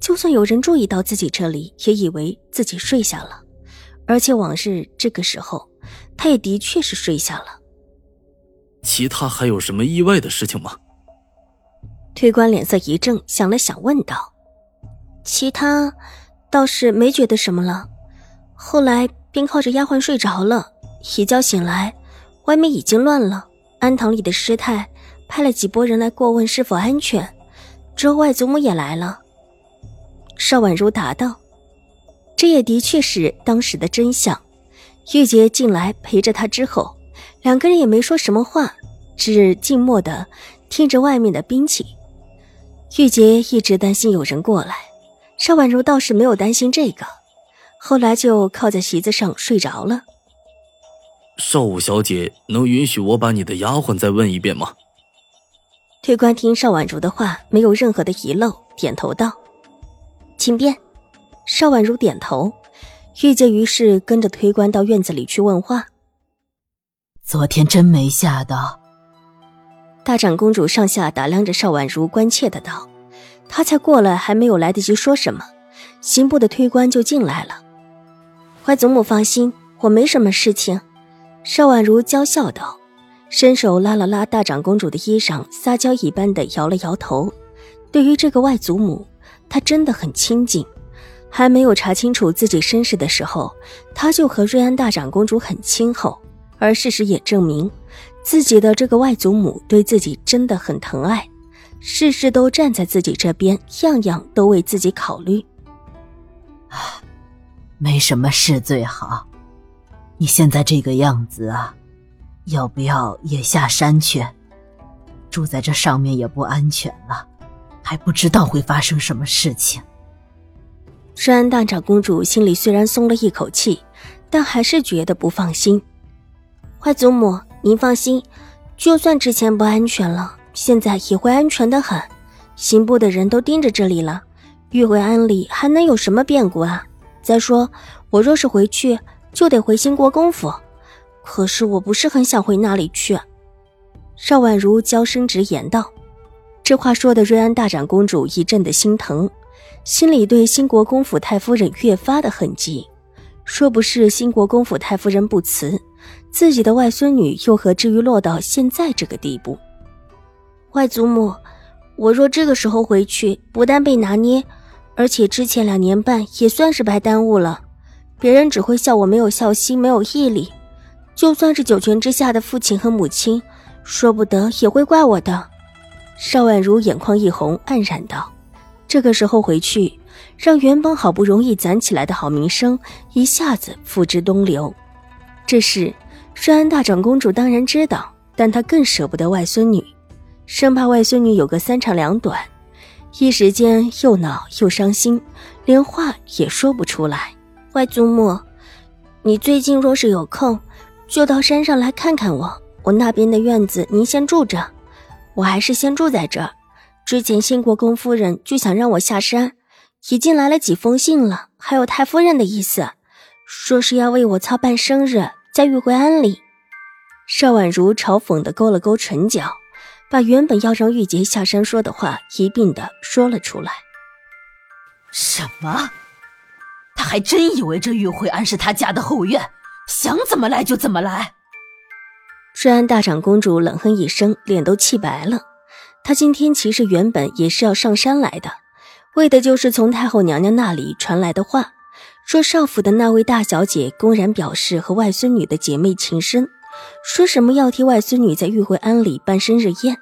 就算有人注意到自己这里，也以为自己睡下了。而且往日这个时候，他也的确是睡下了。其他还有什么意外的事情吗？推官脸色一正，想了想，问道：“其他倒是没觉得什么了。后来便靠着丫鬟睡着了，一觉醒来，外面已经乱了，安堂里的师太。”派了几拨人来过问是否安全，之后外祖母也来了。邵婉如答道：“这也的确是当时的真相。”玉洁进来陪着他之后，两个人也没说什么话，只静默的听着外面的兵器。玉洁一直担心有人过来，邵婉如倒是没有担心这个，后来就靠在席子上睡着了。邵武小姐，能允许我把你的丫鬟再问一遍吗？推官听邵婉如的话，没有任何的遗漏，点头道：“请便。”邵婉如点头，玉洁于是跟着推官到院子里去问话。昨天真没吓到。大长公主上下打量着邵婉如，关切的道：“她才过来，还没有来得及说什么，刑部的推官就进来了。”怀祖母放心，我没什么事情。”邵婉如娇笑道。伸手拉了拉大长公主的衣裳，撒娇一般的摇了摇头。对于这个外祖母，她真的很亲近。还没有查清楚自己身世的时候，她就和瑞安大长公主很亲厚。而事实也证明，自己的这个外祖母对自己真的很疼爱，事事都站在自己这边，样样都为自己考虑。啊，没什么事最好。你现在这个样子啊。要不要也下山去？住在这上面也不安全了，还不知道会发生什么事情。瑞安大长公主心里虽然松了一口气，但还是觉得不放心。坏祖母，您放心，就算之前不安全了，现在也会安全的很。刑部的人都盯着这里了，玉回安里还能有什么变故啊？再说，我若是回去，就得回兴国公府。可是我不是很想回那里去，邵婉如娇声直言道。这话说的瑞安大长公主一阵的心疼，心里对新国公府太夫人越发的恨极。若不是新国公府太夫人不辞，自己的外孙女又何至于落到现在这个地步？外祖母，我若这个时候回去，不但被拿捏，而且之前两年半也算是白耽误了，别人只会笑我没有孝心，没有毅力。就算是九泉之下的父亲和母亲，说不得也会怪我的。邵婉如眼眶一红，黯然道：“这个时候回去，让原本好不容易攒起来的好名声一下子付之东流。这事，瑞安大长公主当然知道，但她更舍不得外孙女，生怕外孙女有个三长两短，一时间又恼又伤心，连话也说不出来。外祖母，你最近若是有空。”就到山上来看看我，我那边的院子您先住着，我还是先住在这儿。之前兴国公夫人就想让我下山，已经来了几封信了，还有太夫人的意思，说是要为我操办生日，在玉回庵里。邵婉如嘲讽的勾了勾唇角，把原本要让玉洁下山说的话一并的说了出来。什么？他还真以为这玉回庵是他家的后院？想怎么来就怎么来。瑞安大长公主冷哼一声，脸都气白了。她今天其实原本也是要上山来的，为的就是从太后娘娘那里传来的话，说少府的那位大小姐公然表示和外孙女的姐妹情深，说什么要替外孙女在玉惠庵里办生日宴。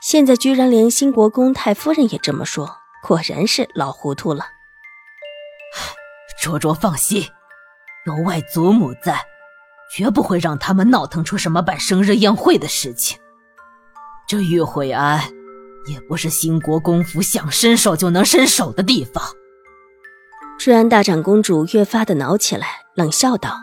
现在居然连新国公太夫人也这么说，果然是老糊涂了。卓卓放心。有外祖母在，绝不会让他们闹腾出什么办生日宴会的事情。这玉惠安也不是兴国公府想伸手就能伸手的地方。瑞安大长公主越发的恼起来，冷笑道：“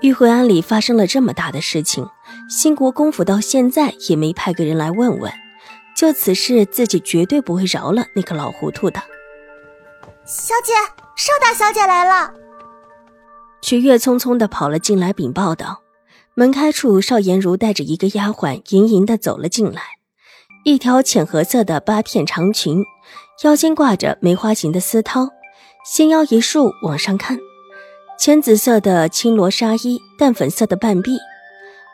玉惠庵里发生了这么大的事情，兴国公府到现在也没派个人来问问。就此事，自己绝对不会饶了那个老糊涂的。”小姐，邵大小姐来了。曲月匆匆的跑了进来禀报道。门开处，邵颜如带着一个丫鬟盈盈的走了进来，一条浅褐色的八片长裙，腰间挂着梅花形的丝绦，纤腰一束往上看，浅紫色的青罗纱衣，淡粉色的半臂，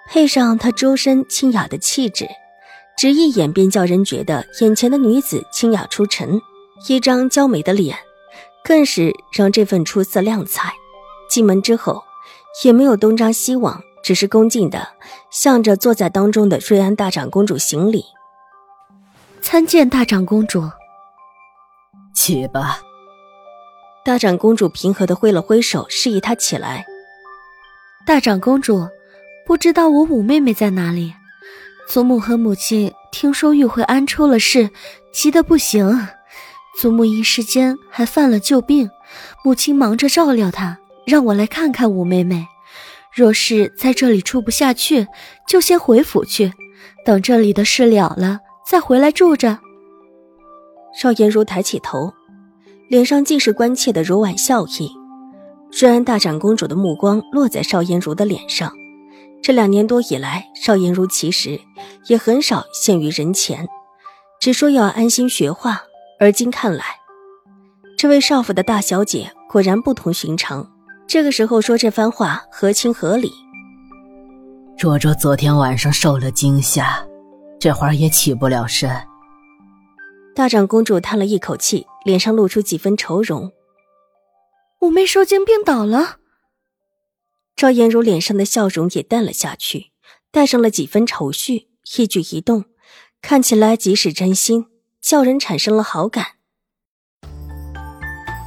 配上她周身清雅的气质，只一眼便叫人觉得眼前的女子清雅出尘。一张娇美的脸，更是让这份出色亮彩。进门之后，也没有东张西望。只是恭敬的向着坐在当中的瑞安大长公主行礼，参见大长公主。起吧。大长公主平和的挥了挥手，示意她起来。大长公主，不知道我五妹妹在哪里？祖母和母亲听说玉慧安出了事，急得不行。祖母一时间还犯了旧病，母亲忙着照料她，让我来看看五妹妹。若是在这里住不下去，就先回府去，等这里的事了了，再回来住着。邵颜如抬起头，脸上尽是关切的柔婉笑意。虽然大长公主的目光落在邵颜如的脸上。这两年多以来，邵颜如其实也很少现于人前，只说要安心学画。而今看来，这位少府的大小姐果然不同寻常。这个时候说这番话合情合理。卓卓昨天晚上受了惊吓，这会儿也起不了身。大长公主叹了一口气，脸上露出几分愁容。五妹受惊病倒了。赵颜如脸上的笑容也淡了下去，带上了几分愁绪，一举一动看起来即使真心，叫人产生了好感。